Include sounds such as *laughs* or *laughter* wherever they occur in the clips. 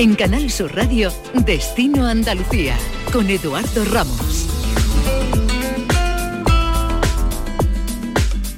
En Canal Sur Radio, Destino Andalucía, con Eduardo Ramos.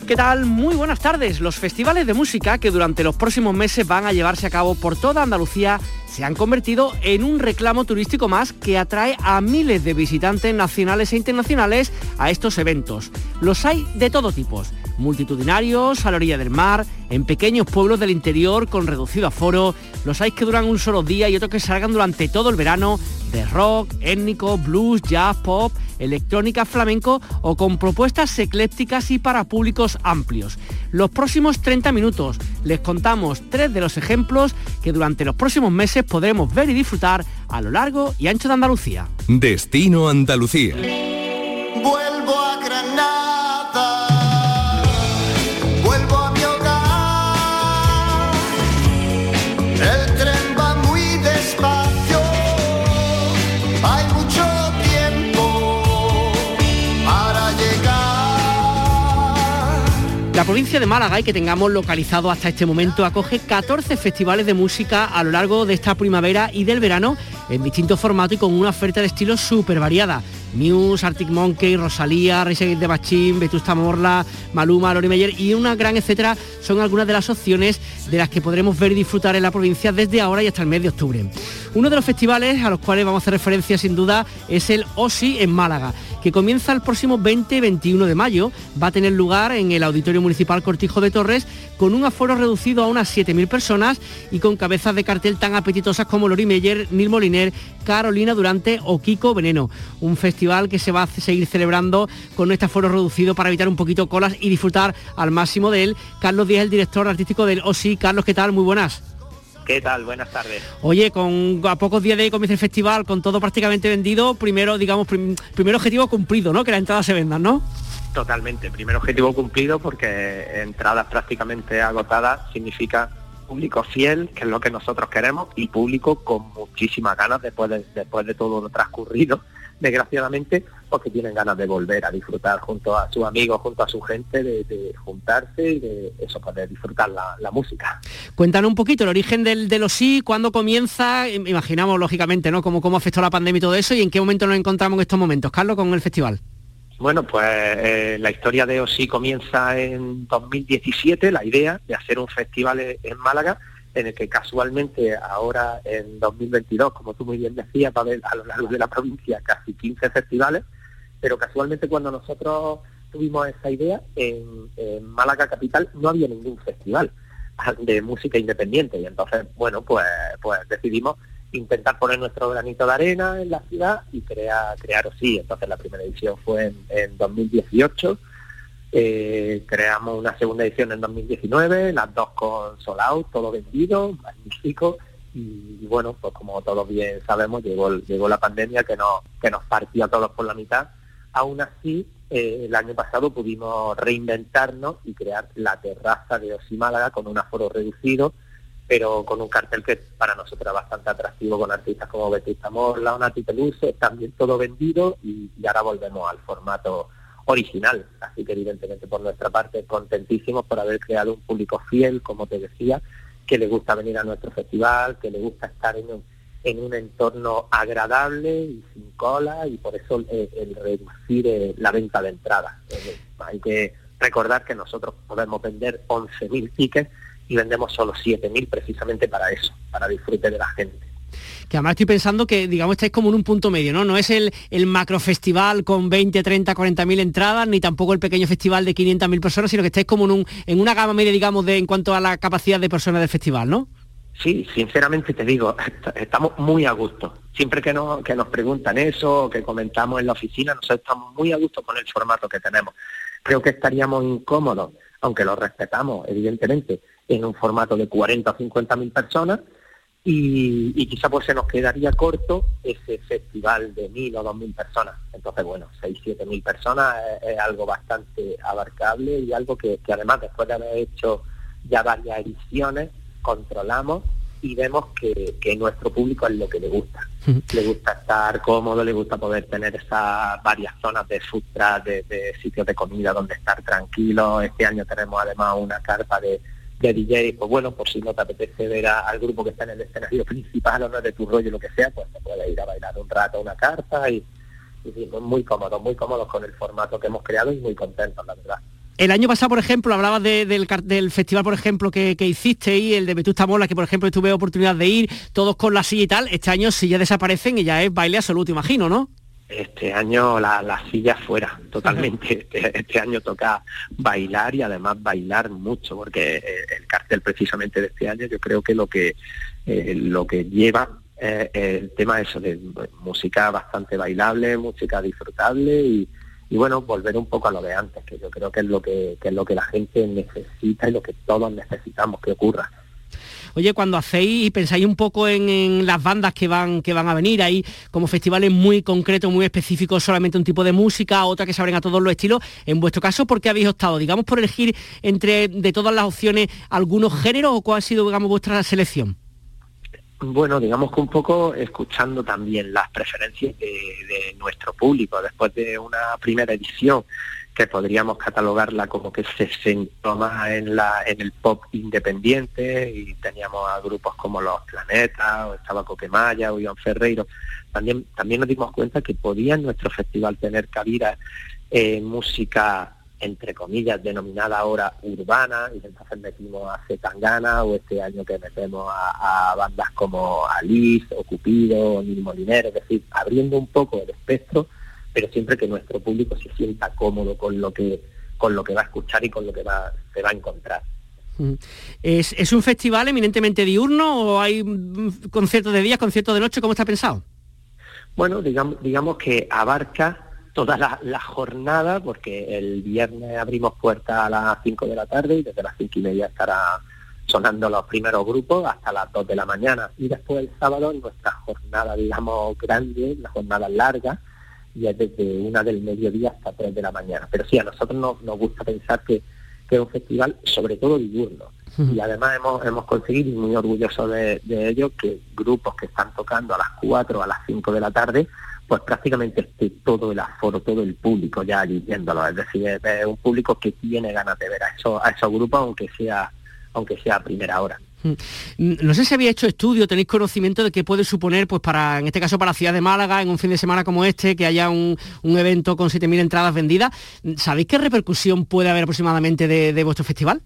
¿Qué tal? Muy buenas tardes. Los festivales de música que durante los próximos meses van a llevarse a cabo por toda Andalucía se han convertido en un reclamo turístico más que atrae a miles de visitantes nacionales e internacionales a estos eventos. Los hay de todo tipo multitudinarios a la orilla del mar, en pequeños pueblos del interior con reducido aforo, los hay que duran un solo día y otros que salgan durante todo el verano, de rock, étnico, blues, jazz, pop, electrónica, flamenco o con propuestas eclécticas y para públicos amplios. Los próximos 30 minutos les contamos tres de los ejemplos que durante los próximos meses podremos ver y disfrutar a lo largo y ancho de Andalucía. Destino Andalucía. La provincia de Málaga, y que tengamos localizado hasta este momento, acoge 14 festivales de música a lo largo de esta primavera y del verano en distintos formatos y con una oferta de estilos súper variada. Muse, Arctic Monkey, Rosalía, Rey de Bachín, Vetusta Morla, Maluma, Lori Meyer y una gran etcétera son algunas de las opciones de las que podremos ver y disfrutar en la provincia desde ahora y hasta el mes de octubre. Uno de los festivales a los cuales vamos a hacer referencia sin duda es el OSI en Málaga que comienza el próximo 20 21 de mayo. Va a tener lugar en el Auditorio Municipal Cortijo de Torres con un aforo reducido a unas 7.000 personas y con cabezas de cartel tan apetitosas como Lori Meyer, Nil Moliner, Carolina Durante o Kiko Veneno. Un festival que se va a seguir celebrando con este aforo reducido para evitar un poquito colas y disfrutar al máximo de él. Carlos Díaz, el director artístico del OSI. Carlos, ¿qué tal? Muy buenas. ¿Qué tal? Buenas tardes. Oye, con a pocos días de comienzo el festival, con todo prácticamente vendido, primero, digamos, primer objetivo cumplido, ¿no? Que las entradas se vendan, ¿no? Totalmente, primer objetivo cumplido porque entradas prácticamente agotadas significa público fiel, que es lo que nosotros queremos, y público con muchísimas ganas después de, después de todo lo transcurrido desgraciadamente, porque tienen ganas de volver a disfrutar junto a sus amigos, junto a su gente, de, juntarse y de eso, poder disfrutar la, música. Cuéntanos un poquito el origen del, de los sí, cuándo comienza, imaginamos lógicamente, ¿no? Cómo, cómo afectó la pandemia y todo eso, y en qué momento nos encontramos en estos momentos, Carlos, con el festival. Bueno, pues eh, la historia de OSI comienza en 2017, la idea de hacer un festival en Málaga, en el que casualmente ahora en 2022, como tú muy bien decías, va a haber a lo largo de la provincia casi 15 festivales, pero casualmente cuando nosotros tuvimos esa idea, en, Málaga Capital no había ningún festival de música independiente y entonces, bueno, pues, pues decidimos intentar poner nuestro granito de arena en la ciudad y crear, crear sí. Entonces la primera edición fue en, en 2018 eh, creamos una segunda edición en 2019, las dos con todo vendido, magnífico. Y, bueno, pues como todos bien sabemos, llegó, llegó la pandemia que nos, que nos partió a todos por la mitad. Aún así, eh, el año pasado pudimos reinventarnos y crear la terraza de Osi Málaga con un aforo reducido, pero con un cartel que para nosotros era bastante atractivo con artistas como Betista Morla Nati Peluso, también todo vendido y ahora volvemos al formato original. Así que evidentemente por nuestra parte contentísimos por haber creado un público fiel, como te decía, que le gusta venir a nuestro festival, que le gusta estar en un, en un entorno agradable y sin cola y por eso el, reducir eh, la venta de entradas. Eh, hay que recordar que nosotros podemos vender 11.000 tickets y vendemos solo 7.000 precisamente para eso, para disfrute de la gente que además estoy pensando que, digamos, estáis como en un punto medio, ¿no? No es el, el macro festival con 20, 30, 40 mil entradas, ni tampoco el pequeño festival de 500 mil personas, sino que estáis como en, un, en una gama media, digamos, de en cuanto a la capacidad de personas del festival, ¿no? Sí, sinceramente te digo, estamos muy a gusto. Siempre que nos, que nos preguntan eso, que comentamos en la oficina, nosotros estamos muy a gusto con el formato que tenemos. Creo que estaríamos incómodos, aunque lo respetamos, evidentemente, en un formato de 40 o 50 mil personas, y, quizá pues se nos quedaría corto ese festival de mil o dos mil personas. Entonces, bueno, seis, siete mil personas es, algo bastante abarcable y algo que, además después de haber hecho ya varias ediciones, controlamos y vemos que, nuestro público es lo que le gusta. Le gusta estar cómodo, le gusta poder tener esas varias zonas de food de, de sitios de comida donde estar tranquilo. Este año tenemos además una carpa de de DJ, pues bueno, por si no te apetece ver al grupo que está en el escenario principal o no de tu rollo, lo que sea, pues te puedes ir a bailar un rato una carta y, y muy cómodos, muy cómodos con el formato que hemos creado y muy contentos, la verdad. El año pasado, por ejemplo, hablabas del, del, festival, por ejemplo, que, hiciste y el de Vetusta Mola, que por ejemplo tuve oportunidad de ir, todos con la silla y tal. Este año sí ya desaparecen y ya es baile absoluto, imagino, ¿no? Este año la, la silla fuera, totalmente. Este, este, año toca bailar y además bailar mucho, porque eh, el cartel precisamente de este año yo creo que lo que, eh, lo que lleva es el tema eso de música bastante bailable, música disfrutable y, y bueno, volver un poco a lo de antes, que yo creo que es lo que, es lo que la gente necesita y lo que todos necesitamos que ocurra. Oye, cuando hacéis y pensáis un poco en, las bandas que van, que van a venir, ahí como festivales muy concretos, muy específicos, solamente un tipo de música, otra que se abren a todos los estilos, en vuestro caso, ¿por qué habéis optado? Digamos, por elegir entre de todas las opciones algunos géneros o cuál ha sido, digamos, vuestra selección? Bueno, digamos que un poco escuchando también las preferencias de, nuestro público. Después de una primera edición que podríamos catalogarla como que se centró más en, la, en el pop independiente y teníamos a grupos como Los Planetas, o estaba Coquemaya o Iván Ferreiro, también, también nos dimos cuenta que podía nuestro festival tener cabida en música entre comillas, denominada ahora urbana, y entonces metimos a Zetangana, o este año que metemos a, bandas como Alice, o Cupido, o Nil Molinero, es decir, abriendo un poco el espectro, pero siempre que nuestro público se sienta cómodo con lo que, con lo que va a escuchar y con lo que va, se va a encontrar. ¿Es, ¿Es un festival eminentemente diurno o hay mm, conciertos de día, conciertos de noche? ¿Cómo está pensado? Bueno, digamos, digamos que abarca toda la, jornada, porque el viernes abrimos puertas a las 5 de la tarde y desde las 5 y media estará sonando los primeros grupos hasta las 2 de la mañana. Y después el sábado nuestra jornada, digamos, grande, la jornada larga, y es desde una del mediodía hasta 3 de la mañana. Pero sí, a nosotros nos, nos gusta pensar que, que es un festival sobre todo diurno. Y además hemos, hemos conseguido, y muy orgulloso de, de ello, que grupos que están tocando a las 4 o a las 5 de la tarde pues prácticamente esté todo el aforo, todo el público ya allí viéndolo. Es decir, es un público que tiene ganas de ver a esos, a esos grupos, aunque sea, aunque sea a primera hora. Mm. No sé si había hecho estudio, tenéis conocimiento de qué puede suponer, pues para, en este caso para la ciudad de Málaga, en un fin de semana como este, que haya un, evento con 7.000 entradas vendidas. ¿Sabéis qué repercusión puede haber aproximadamente de vuestro festival?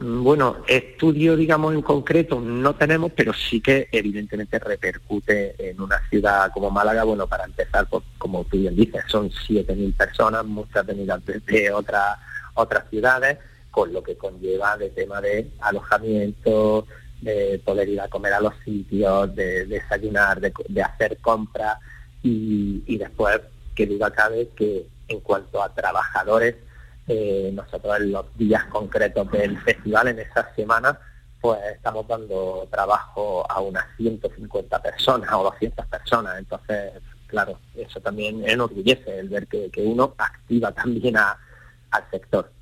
Mm, bueno, estudio, digamos, en concreto no tenemos, pero sí que evidentemente repercute en una ciudad como Málaga. Bueno, para empezar, pues, como tú bien dices, son 7.000 personas, muchas venidas desde otras otras ciudades, lo que conlleva de tema de alojamiento, de poder ir a comer a los sitios, de, desayunar, de, hacer compras y, y después, que duda cabe que en cuanto a trabajadores, eh, nosotros en los días concretos del festival, en esas semanas, pues estamos dando trabajo a unas 150 personas o 200 personas. Entonces, claro, eso también enorgullece el ver que, uno activa también al sector.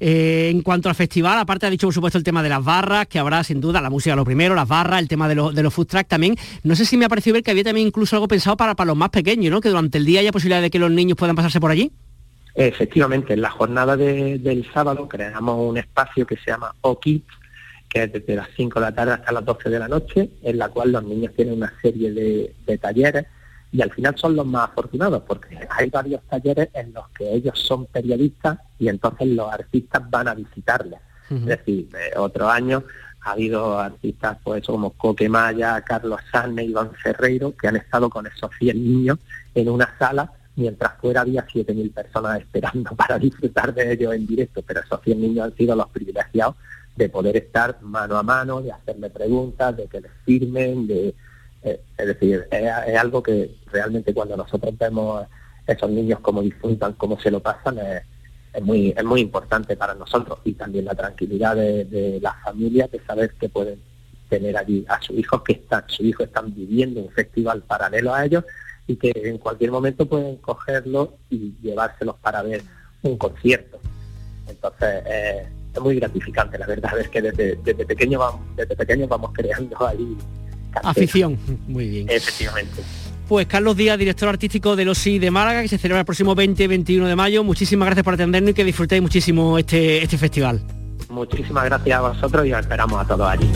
Eh, en cuanto al festival, aparte ha dicho por supuesto el tema de las barras, que habrá sin duda la música lo primero, las barras, el tema de, de los food trucks también. No sé si me ha parecido ver que había también incluso algo pensado para, para los más pequeños, ¿no? Que durante el día haya posibilidad de que los niños puedan pasarse por allí. Efectivamente, en la jornada del sábado creamos un espacio que se llama O-Kids, que es desde las 5 de la tarde hasta las 12 de la noche, en la cual los niños tienen una serie de, talleres y al final son los más afortunados porque hay varios talleres en los que ellos son periodistas y entonces los artistas van a visitarles. Es decir, eh, otro año ha habido artistas pues como Coque Maya, Carlos Sarne, Iván Ferreiro, que han estado con esos 100 niños en una sala mientras fuera había 7.000 personas esperando *laughs* para disfrutar de ellos en directo, pero esos 100 niños han sido los privilegiados de poder estar mano a mano, de hacerme preguntas, de que les firmen, de, eh, es decir, es, algo que realmente cuando nosotros vemos esos niños cómo disfrutan, cómo se lo pasan, es, muy es muy importante para nosotros y también la tranquilidad de, de las familias de saber que pueden tener allí a sus hijos que están, sus hijos están viviendo un festival paralelo a ellos y que en cualquier momento pueden cogerlo y llevárselos para ver un concierto. Entonces eh, es muy gratificante, la verdad es que desde, desde pequeño vamos, desde pequeños vamos creando ahí afición, *laughs* muy bien. Efectivamente. Pues Carlos Díaz, director artístico de los de Málaga, que se celebra el próximo 20 y 21 de mayo. Muchísimas gracias por atendernos y que disfrutéis muchísimo este, este festival. Muchísimas gracias a vosotros y os esperamos a todos allí.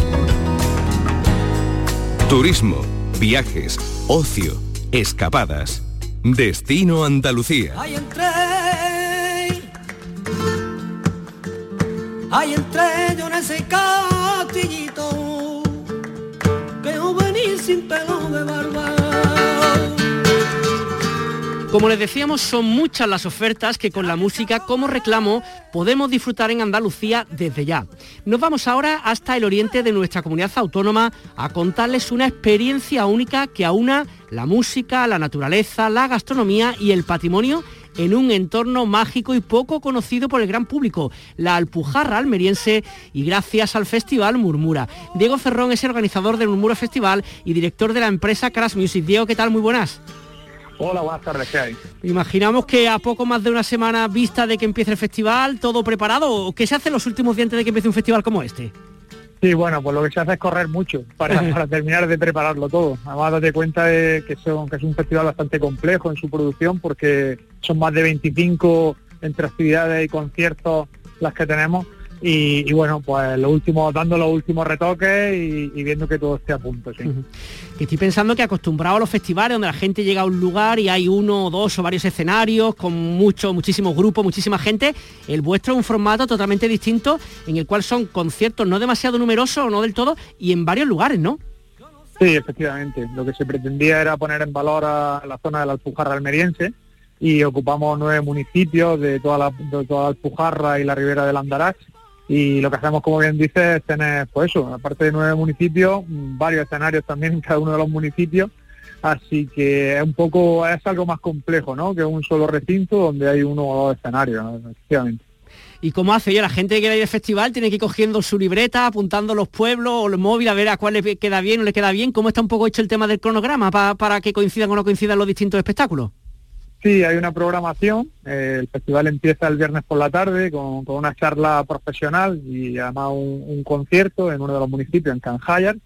Turismo, viajes, ocio, escapadas. Destino Andalucía. Hay entre, hay entre yo en ese castillito, sin de barba. Como les decíamos, son muchas las ofertas que con la música como reclamo podemos disfrutar en Andalucía desde ya. Nos vamos ahora hasta el oriente de nuestra comunidad autónoma a contarles una experiencia única que aúna la música, la naturaleza, la gastronomía y el patrimonio en un entorno mágico y poco conocido por el gran público, la Alpujarra almeriense y gracias al Festival Murmura. Diego Ferrón es el organizador del Murmura Festival y director de la empresa Crash Music. Diego, ¿qué tal? Muy buenas. Hola, buenas tardes, ¿qué hay? Imaginamos que a poco más de una semana vista de que empiece el festival, todo preparado, ¿qué se hace en los últimos días antes de que empiece un festival como este? Sí, bueno, pues lo que se hace es correr mucho para, *laughs* para terminar de prepararlo todo. Además, date cuenta de que, son, que es un festival bastante complejo en su producción porque son más de 25 entre actividades y conciertos las que tenemos y, y bueno, pues lo último, dando los últimos retoques y, y viendo que todo esté a punto, sí. Que estoy pensando que acostumbrado a los festivales donde la gente llega a un lugar y hay uno, dos o varios escenarios con muchos, muchísimos grupos, muchísima gente, el vuestro es un formato totalmente distinto en el cual son conciertos no demasiado numerosos o no del todo y en varios lugares, ¿no? Sí, efectivamente. Lo que se pretendía era poner en valor a la zona de la Alpujarra almeriense y ocupamos nueve municipios de toda la, de toda la Alpujarra y la ribera del Andarax y lo que hacemos, como bien dices, es tener, pues eso, aparte de nueve municipios, varios escenarios también en cada uno de los municipios, así que es un poco, es algo más complejo, ¿no? Que un solo recinto donde hay uno o dos escenarios, efectivamente. ¿Y cómo hace? Oye, la gente que ir al festival tiene que ir cogiendo su libreta, apuntando los pueblos o el móvil a ver a cuál le queda bien o le queda bien. ¿Cómo está un poco hecho el tema del cronograma pa- para que coincidan o no coincidan los distintos espectáculos? Sí, hay una programación. eh, el festival empieza el viernes por la tarde con, una charla profesional y además un, concierto en uno de los municipios, en Canjayar.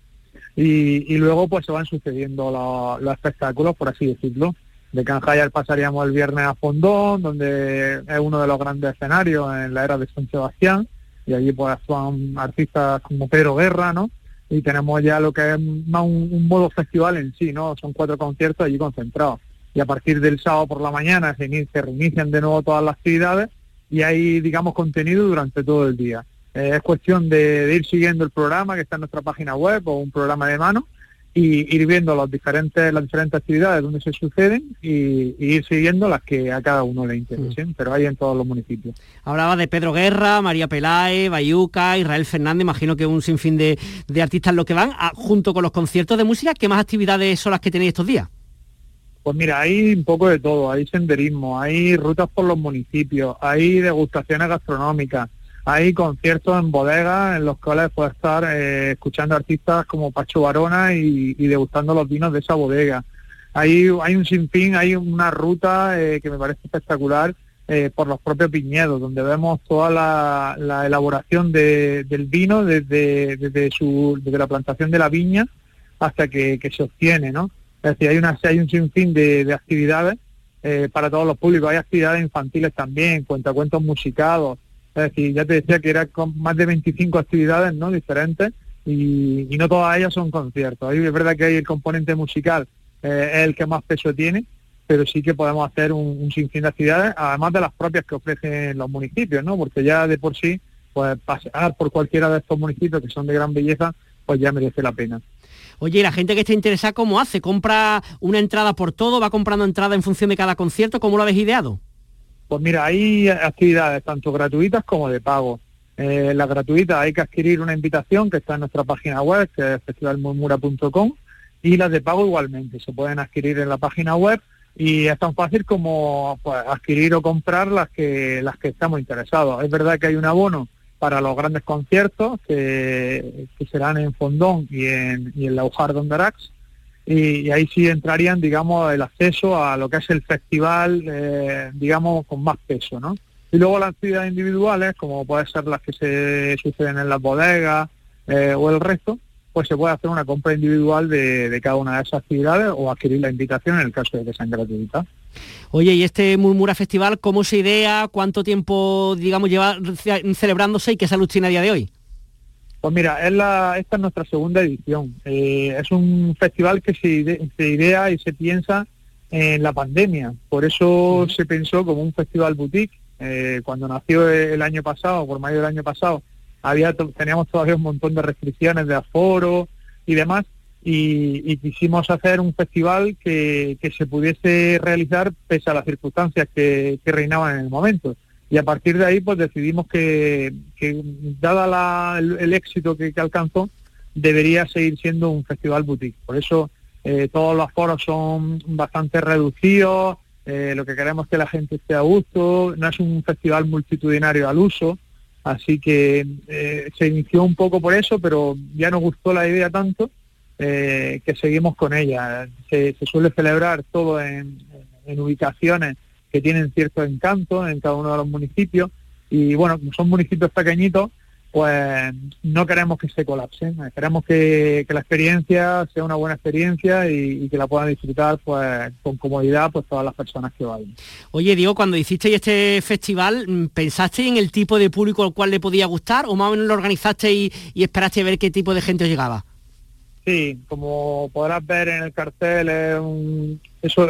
Y, luego pues se van sucediendo los espectáculos, por así decirlo. De Canjayar pasaríamos el viernes a Fondón, donde es uno de los grandes escenarios en la era de San Sebastián. Y allí pues actúan artistas como Pedro Guerra, ¿no? Y tenemos ya lo que es más un, un modo festival en sí, ¿no? Son cuatro conciertos allí concentrados y a partir del sábado por la mañana se, se reinician de nuevo todas las actividades y hay, digamos, contenido durante todo el día. Eh, es cuestión de, de ir siguiendo el programa que está en nuestra página web o un programa de mano y ir viendo los diferentes, las diferentes actividades donde se suceden y, y ir siguiendo las que a cada uno le interesen, pero hay en todos los municipios. Hablaba de Pedro Guerra, María Peláez, Bayuca, Israel Fernández, imagino que un sinfín de, de artistas lo que van, a- junto con los conciertos de música, ¿qué más actividades son las que tenéis estos días? Pues mira, hay un poco de todo, hay senderismo, hay rutas por los municipios, hay degustaciones gastronómicas, hay conciertos en bodegas en los cuales puedes estar eh, escuchando artistas como Pacho Barona y, degustando los vinos de esa bodega. Hay, hay un sinfín, hay una ruta eh, que me parece espectacular eh, por los propios viñedos, donde vemos toda la, la elaboración de- del vino desde, desde, su, desde la plantación de la viña hasta que, que se obtiene, ¿no? Es decir, hay, un sinfín de, de actividades eh, para todos los públicos. Hay actividades infantiles también, cuentacuentos musicados. Es decir, ya te decía que eran con más de 25 actividades ¿no? diferentes y, y no todas ellas son conciertos. Ahí es verdad que hay el componente musical, eh, es el que más peso tiene, pero sí que podemos hacer un, un sinfín de actividades, además de las propias que ofrecen los municipios, ¿no? Porque ya de por sí, pues pasear por cualquiera de estos municipios que son de gran belleza, pues ya merece la pena. Oye, ¿y la gente que esté interesada, ¿cómo hace? ¿Compra una entrada por todo? ¿Va comprando entrada en función de cada concierto? ¿Cómo lo habéis ideado? Pues mira, hay actividades tanto gratuitas como de pago. Eh, la gratuita hay que adquirir una invitación que está en nuestra página web, que es festivalmurmura.com, y las de pago igualmente. Se pueden adquirir en la página web y es tan fácil como pues, adquirir o comprar las que las que estamos interesados. Es verdad que hay un abono para los grandes conciertos que, serán en Fondón y en, y en la Ujar de Ondarax, y, y ahí sí entrarían, digamos, el acceso a lo que es el festival, eh, digamos, con más peso, ¿no? Y luego las actividades individuales, como pueden ser las que se suceden en las bodegas eh, o el resto, pues se puede hacer una compra individual de, de cada una de esas actividades o adquirir la invitación en el caso de que sean gratuitas. Oye, ¿y este Murmura Festival cómo se idea? ¿Cuánto tiempo, digamos, lleva celebrándose y qué salud tiene a día de hoy? Pues mira, es la, esta es nuestra segunda edición. Eh, es un festival que se, se, idea y se piensa en la pandemia. Por eso se pensó como un festival boutique. Eh, cuando nació el año pasado, por mayo del año pasado, había teníamos todavía un montón de restricciones de aforo y demás. Y, quisimos hacer un festival que, se pudiese realizar pese a las circunstancias que reinaban en el momento y a partir de ahí pues decidimos que, dada el, éxito que, alcanzó, debería seguir siendo un festival boutique. Por eso eh, todos los foros son bastante reducidos, eh, lo que queremos es que la gente esté a gusto, no es un festival multitudinario al uso, así que eh, se inició un poco por eso, pero ya nos gustó la idea tanto que seguimos con ella. Se, suele celebrar todo en ubicaciones que tienen cierto encanto en cada uno de los municipios y bueno, como son municipios pequeñitos, pues no queremos que se colapsen, queremos que, la experiencia sea una buena experiencia y, que la puedan disfrutar pues con comodidad pues todas las personas que vayan. Oye, Diego, cuando hicisteis este festival, mm, ¿pensaste en el tipo de público al cual le podía gustar o más o menos lo organizaste y, esperaste a ver qué tipo de gente llegaba? Sí, como podrás ver en el cartel, eso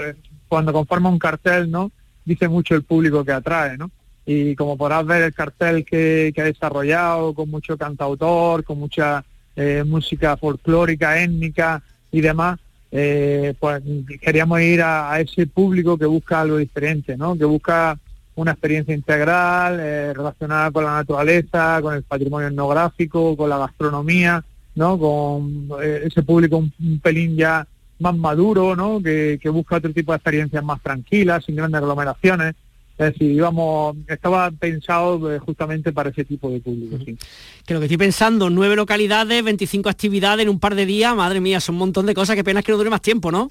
cuando conforma un cartel, ¿no? dice mucho el público que atrae, ¿no? Y como podrás ver el cartel que, ha desarrollado, con mucho cantautor, con mucha eh, música folclórica, étnica y demás, eh, pues queríamos ir a, ese público que busca algo diferente, ¿no? Que busca una experiencia integral eh, relacionada con la naturaleza, con el patrimonio etnográfico, con la gastronomía, ¿no? Con ese público un pelín ya más maduro, ¿no? Que, busca otro tipo de experiencias más tranquilas, sin grandes aglomeraciones. Es decir, íbamos, estaba pensado eh, justamente para ese tipo de público. sí. Que lo que estoy pensando, nueve localidades, 25 actividades en un par de días, madre mía, son un montón de cosas, que pena que no dure más tiempo, ¿no?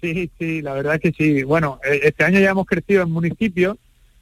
Sí, sí, la verdad es que sí. Bueno, e, este año ya hemos crecido en municipios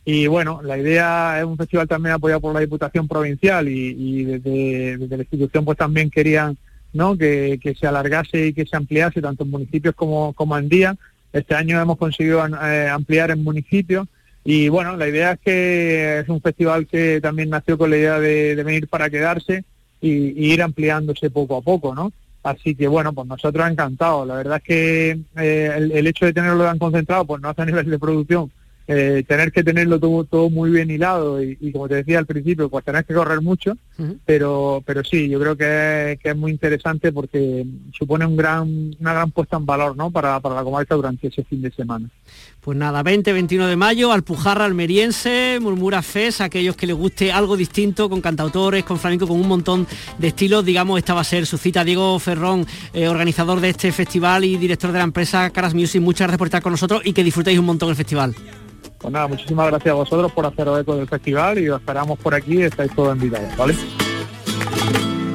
y bueno, la idea es un festival también apoyado por la Diputación Provincial y, desde, la institución pues también querían ¿no? Que, se alargase y que se ampliase tanto en municipios como, como en día. Este año hemos conseguido eh, ampliar en municipios y bueno, la idea es que es un festival que también nació con la idea de, venir para quedarse y, ir ampliándose poco a poco, ¿no? Así que bueno, pues nosotros encantados. La verdad es que eh, el, el, hecho de tenerlo tan concentrado, pues no hace a nivel de producción, eh, tener que tenerlo todo, todo muy bien hilado y, como te decía al principio, pues tener que correr mucho, pero pero sí, yo creo que, es muy interesante porque supone un gran, una gran puesta en valor ¿no? para, para la comarca durante ese fin de semana. Pues nada, 20-21 de mayo, Alpujarra almeriense, Murmura Fes, aquellos que les guste algo distinto, con cantautores, con flamenco, con un montón de estilos, digamos, esta va a ser su cita. Diego Ferrón, eh, organizador de este festival y director de la empresa Caras Music, muchas gracias por estar con nosotros y que disfrutéis un montón el festival. Pues nada, muchísimas gracias a vosotros por hacer eco del festival y os esperamos por aquí, estáis todos invitados, ¿vale?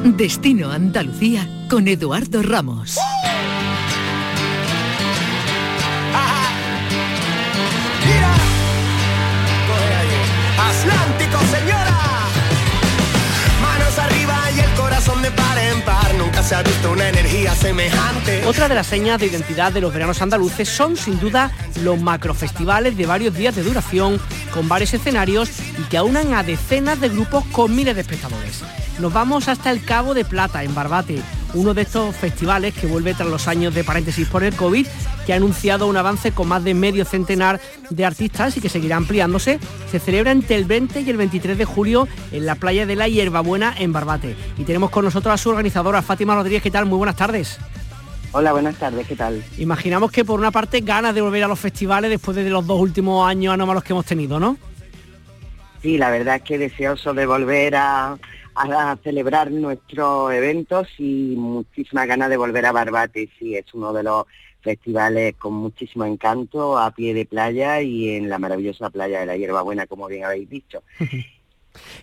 Destino Andalucía con Eduardo Ramos. Se ha visto una energía semejante. Otra de las señas de identidad de los veranos andaluces son sin duda los macrofestivales de varios días de duración con varios escenarios y que aunan a decenas de grupos con miles de espectadores. Nos vamos hasta el Cabo de Plata, en Barbate, uno de estos festivales que vuelve tras los años de paréntesis por el COVID, que ha anunciado un avance con más de medio centenar de artistas y que seguirá ampliándose. Se celebra entre el 20 y el 23 de julio en la playa de la Hierbabuena, en Barbate. Y tenemos con nosotros a su organizadora, Fátima Rodríguez. ¿Qué tal? Muy buenas tardes. Hola, buenas tardes, ¿qué tal? Imaginamos que por una parte ganas de volver a los festivales después de los dos últimos años anómalos que hemos tenido, ¿no? Sí, la verdad es que deseoso de volver a, celebrar nuestros eventos y muchísimas ganas de volver a Barbate. Sí, es uno de los festivales con muchísimo encanto a pie de playa y en la maravillosa playa de la Hierbabuena, como bien habéis dicho. *laughs*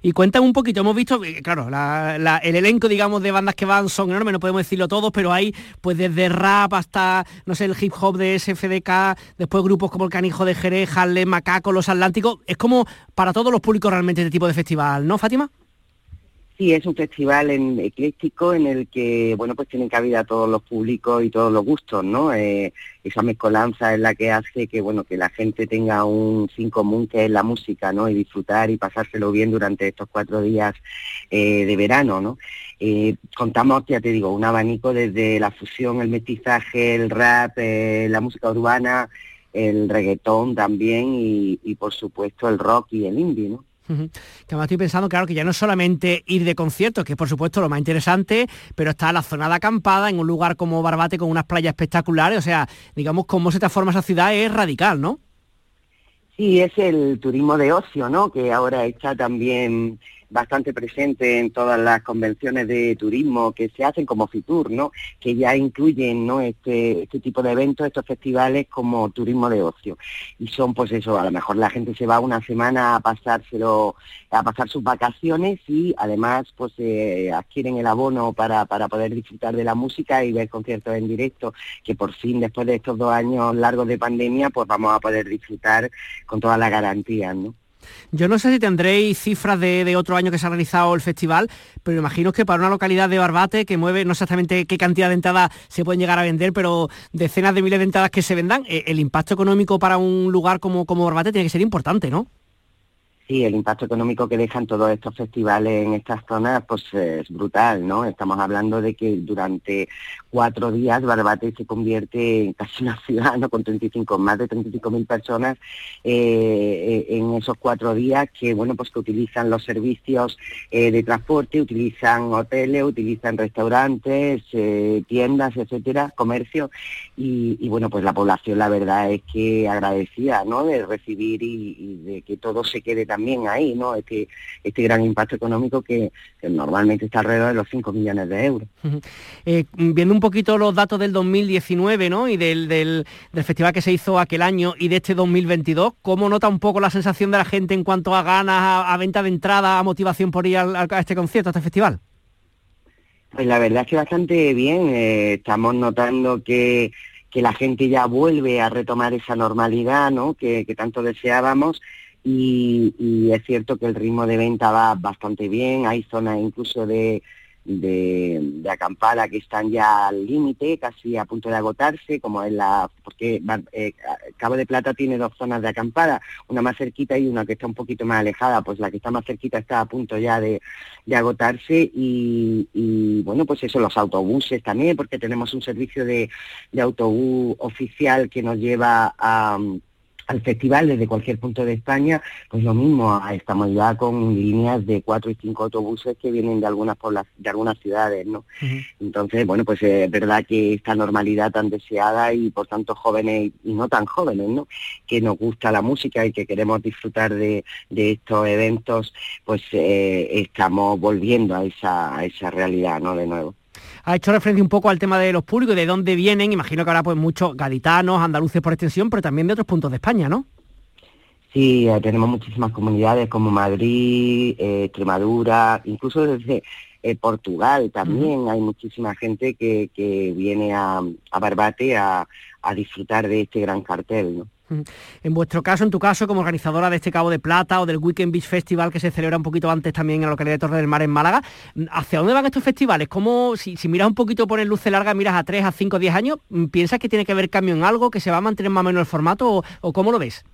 Y cuentan un poquito, hemos visto, eh, claro, el elenco, digamos, de bandas que van son enormes, no podemos decirlo todos, pero hay pues desde rap hasta, no sé, el hip hop de SFDK, después grupos como el Canijo de Jerez, Harlem, Macaco, Los Atlánticos, es como para todos los públicos realmente este tipo de festival, ¿no, Fátima? Sí, es un festival en, ecléctico en el que, bueno, pues tienen cabida todos los públicos y todos los gustos, ¿no? Eh, esa mezcolanza es la que hace que, bueno, que la gente tenga un fin común que es la música, ¿no? Y disfrutar y pasárselo bien durante estos cuatro días eh, de verano, ¿no? Eh, contamos, ya te digo, un abanico desde la fusión, el mestizaje, el rap, la música urbana, el reggaetón también y, y, por supuesto el rock y el indie, ¿no? Que además estoy pensando, claro, que ya no es solamente ir de conciertos, que es por supuesto lo más interesante, pero está la zona de acampada en un lugar como Barbate con unas playas espectaculares, o sea, digamos, cómo se transforma esa ciudad es radical, ¿no? Sí, es el turismo de ocio, ¿no? Que ahora está también bastante presente en todas las convenciones de turismo que se hacen como Fitur, ¿no? Que ya incluyen, ¿no? Este, este tipo de eventos, estos festivales como turismo de ocio. Y son, pues eso, a lo mejor la gente se va una semana a pasárselo, a pasar sus vacaciones y además, pues eh, adquieren el abono para, para poder disfrutar de la música y ver conciertos en directo, que por fin, después de estos dos años largos de pandemia, pues vamos a poder disfrutar con todas las garantías, ¿no? Yo no sé si tendréis cifras de, otro año que se ha realizado el festival, pero imagino que para una localidad de Barbate que mueve, no exactamente qué cantidad de entradas se pueden llegar a vender, pero decenas de miles de entradas que se vendan, eh, el impacto económico para un lugar como, como Barbate tiene que ser importante, ¿no? Sí, el impacto económico que dejan todos estos festivales en estas zonas pues es brutal, ¿no? Estamos hablando de que durante cuatro días Barbate se convierte en casi una ciudad, ¿no? Con 35, más de 35 mil personas eh, eh, en esos cuatro días que, bueno, pues que utilizan los servicios eh, de transporte, utilizan hoteles, utilizan restaurantes, tiendas, etcétera, comercio y, bueno, pues la población la verdad es que agradecida, ¿no? De recibir y, de que todo se quede también ahí, ¿no? Este, este gran impacto económico que, normalmente está alrededor de los 5 millones de euros. Eh, viendo un poquito los datos del 2019, ¿no? Y del, del, festival que se hizo aquel año y de este 2022, ¿cómo nota un poco la sensación de la gente en cuanto a ganas, a, venta de entrada, a motivación por ir a, este concierto, a este festival? Pues la verdad es que bastante bien. Eh, estamos notando que, que la gente ya vuelve a retomar esa normalidad, ¿no? Que, que tanto deseábamos y, es cierto que el ritmo de venta va bastante bien, hay zonas incluso de, de, acampada que están ya al límite, casi a punto de agotarse, como es la, porque eh, Cabo de Plata tiene dos zonas de acampada, una más cerquita y una que está un poquito más alejada, pues la que está más cerquita está a punto ya de, agotarse y, bueno, pues eso, los autobuses también, porque tenemos un servicio de autobús oficial que nos lleva a al festival desde cualquier punto de España, pues lo mismo, estamos ya con líneas de cuatro y cinco autobuses que vienen de algunas de algunas ciudades, ¿no? Entonces, bueno, pues es verdad que esta normalidad tan deseada y por tanto jóvenes y no tan jóvenes, ¿no? Que nos gusta la música y que queremos disfrutar de, estos eventos, pues eh, estamos volviendo a esa, a esa realidad, ¿no? De nuevo ha hecho referencia un poco al tema de los públicos, de dónde vienen, imagino que habrá pues muchos gaditanos, andaluces por extensión, pero también de otros puntos de España, ¿no? Sí, eh, tenemos muchísimas comunidades como Madrid, eh, Extremadura, incluso desde eh, Portugal también hay muchísima gente que, viene a, Barbate a, a, disfrutar de este gran cartel. ¿no? En vuestro caso, en tu caso, como organizadora de este Cabo de Plata o del Weekend Beach Festival que se celebra un poquito antes también en la localidad de Torre del Mar en Málaga, ¿hacia dónde van estos festivales? ¿Cómo, si, miras un poquito por el luce larga, miras a 3, a 5, 10 años, ¿piensas que tiene que haber cambio en algo, que se va a mantener más o menos el formato o, cómo lo ves?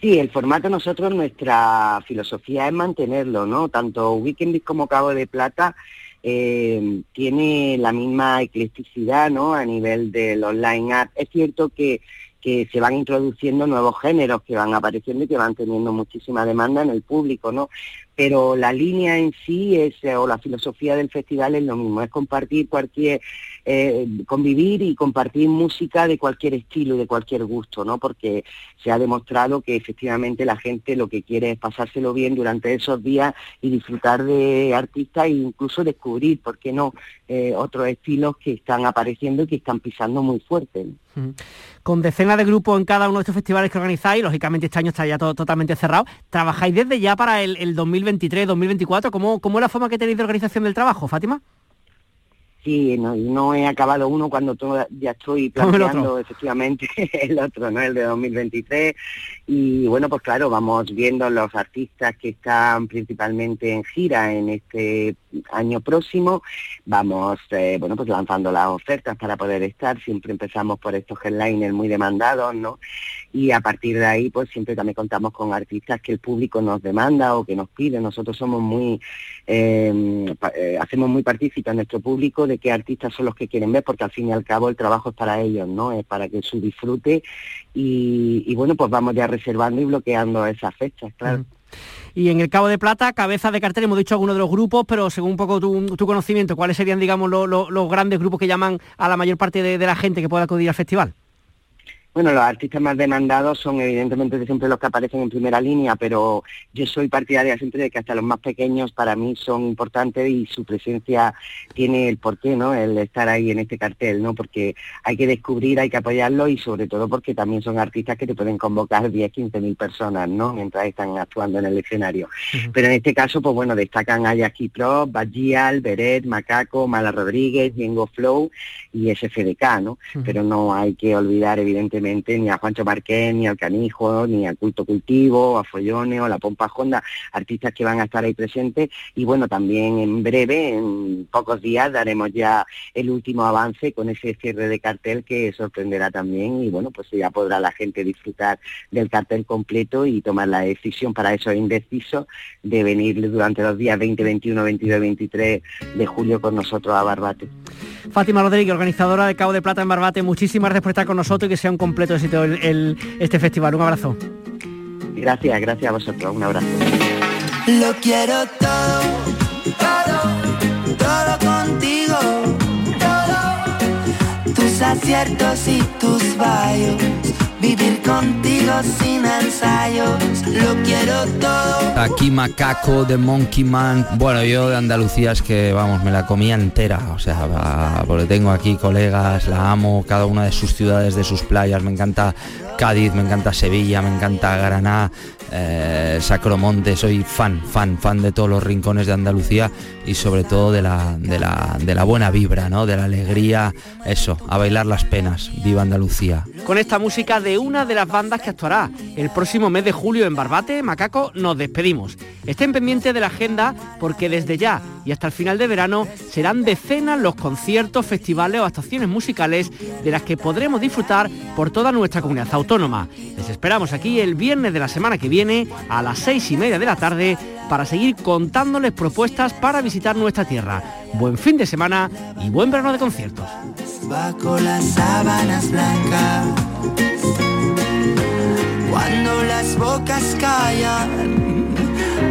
Sí, el formato nosotros, nuestra filosofía es mantenerlo, ¿no? Tanto Weekend Beach como Cabo de Plata eh, tiene la misma eclecticidad, ¿no? A nivel del online art. Es cierto que que se van introduciendo nuevos géneros que van apareciendo y que van teniendo muchísima demanda en el público, ¿no? Pero la línea en sí es, eh, o la filosofía del festival es lo mismo, es compartir cualquier, eh, convivir y compartir música de cualquier estilo y de cualquier gusto, ¿no? Porque se ha demostrado que efectivamente la gente lo que quiere es pasárselo bien durante esos días y disfrutar de artistas e incluso descubrir, ¿por qué no?, eh, otros estilos que están apareciendo y que están pisando muy fuerte con decenas de grupos en cada uno de estos festivales que organizáis, lógicamente este año está ya todo totalmente cerrado, ¿trabajáis desde ya para el, 2023, 2024? ¿Cómo, ¿Cómo es la forma que tenéis de organización del trabajo, Fátima? Sí, no, no he acabado uno cuando todo, ya estoy *laughs* planteando efectivamente *laughs* el otro, ¿no? El de 2023. Y bueno, pues claro, vamos viendo los artistas que están principalmente en gira en este año próximo. Vamos, eh, bueno, pues lanzando las ofertas para poder estar. Siempre empezamos por estos headliners muy demandados, ¿no? Y a partir de ahí, pues siempre también contamos con artistas que el público nos demanda o que nos pide. Nosotros somos muy, eh, eh, hacemos muy partícipes a nuestro público de qué artistas son los que quieren ver, porque al fin y al cabo el trabajo es para ellos, ¿no? Es para que su disfrute y, bueno, pues vamos ya reservando y bloqueando esas fechas, claro. Y en el Cabo de Plata, cabeza de cartel, hemos dicho algunos de los grupos, pero según un poco tu, conocimiento, ¿cuáles serían, digamos, los grandes grupos que llaman a la mayor parte de la gente que pueda acudir al festival? Bueno, los artistas más demandados son evidentemente siempre los que aparecen en primera línea, pero yo soy partidaria siempre de que hasta los más pequeños para mí son importantes y su presencia tiene el porqué, ¿no? El estar ahí en este cartel, ¿no? Porque hay que descubrir, hay que apoyarlo y sobre todo porque también son artistas que te pueden convocar 10, 15 mil personas, ¿no? Mientras están actuando en el escenario. Pero en este caso, pues bueno, destacan a Jackie Pro, Bajial, Beret, Macaco, Mala Rodríguez, Diego Flow y SFDK, ¿no? Pero no hay que olvidar evidentemente ni a Juancho Marqués, ni al Canijo, ni al Culto Cultivo, a Follone o a la Pompa Honda, artistas que van a estar ahí presentes. Y bueno, también en breve, en pocos días, daremos ya el último avance con ese cierre de cartel que sorprenderá también. Y bueno, pues ya podrá la gente disfrutar del cartel completo y tomar la decisión para esos indecisos de venir durante los días 20, 21, 22 23 de julio con nosotros a Barbate. Fátima Rodríguez, organizadora de Cabo de Plata en Barbate, muchísimas gracias por estar con nosotros y que sea un completo éxito el, este festival. Un abrazo. Gracias, gracias a vosotros. Un abrazo. Lo quiero todo, todo, todo contigo. Todo. Tus aciertos y tus fallos Vivir contigo sin ensayos, lo quiero todo. Aquí Macaco de Monkey Man. Bueno, yo de Andalucía es que, vamos, me la comía entera. O sea, porque tengo aquí colegas, la amo, cada una de sus ciudades, de sus playas. Me encanta Cádiz, me encanta Sevilla, me encanta Granada, eh, Sacromonte. Soy fan, fan, fan de todos los rincones de Andalucía y sobre todo de la, de la, de la buena vibra, ¿no? De la alegría, eso, a bailar las penas. Viva Andalucía. Con esta música de una de las bandas que actuará el próximo mes de julio en Barbate, Macaco, nos despedimos. Estén pendientes de la agenda porque desde ya y hasta el final de verano serán decenas los conciertos, festivales o actuaciones musicales de las que podremos disfrutar por toda nuestra comunidad autónoma. Les esperamos aquí el viernes de la semana que viene a las seis y media de la tarde para seguir contándoles propuestas para visitar nuestra tierra. Buen fin de semana y buen verano de conciertos. las sábanas blancas cuando las bocas callan,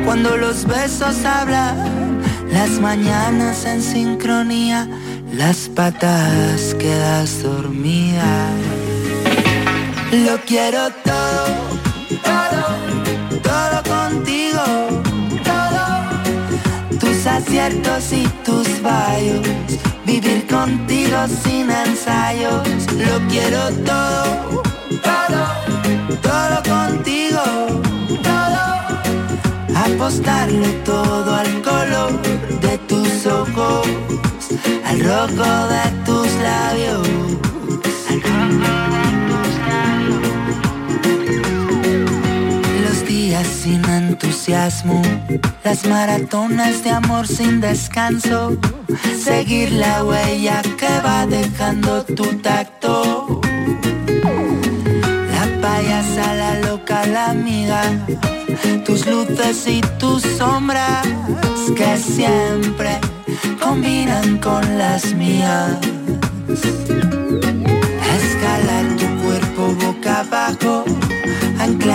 cuando los besos hablan, las mañanas en sincronía, las patas quedas dormida. Lo quiero todo, tus aciertos y tus fallos, vivir contigo sin ensayos. Lo quiero todo, todo todo contigo, todo, apostarle todo al color de tus ojos, al rojo de tus labios, entusiasmo, las maratonas de amor sin descanso, seguir la huella que va dejando tu tacto. Payasa, la loca, la amiga, tus luces y tus sombras que siempre combinan con las mías. Escalar tu cuerpo boca abajo,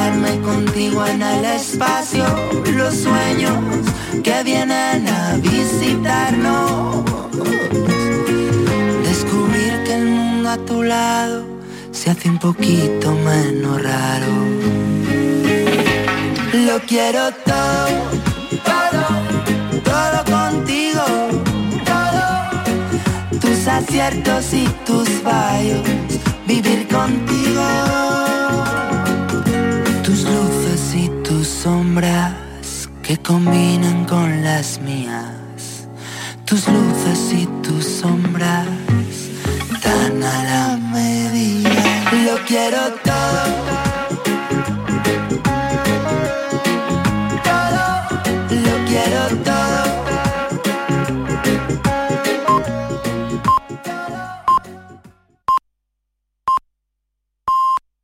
anclarme contigo en el espacio, los sueños que vienen a visitarnos. Descubrir que el mundo a tu lado se hace un poquito menos raro. Lo quiero todo, todo, todo contigo, todo, tus aciertos y tus fallos, vivir contigo, combinan con las mías tus luces y tus sombras, tan a la medida. Lo quiero todo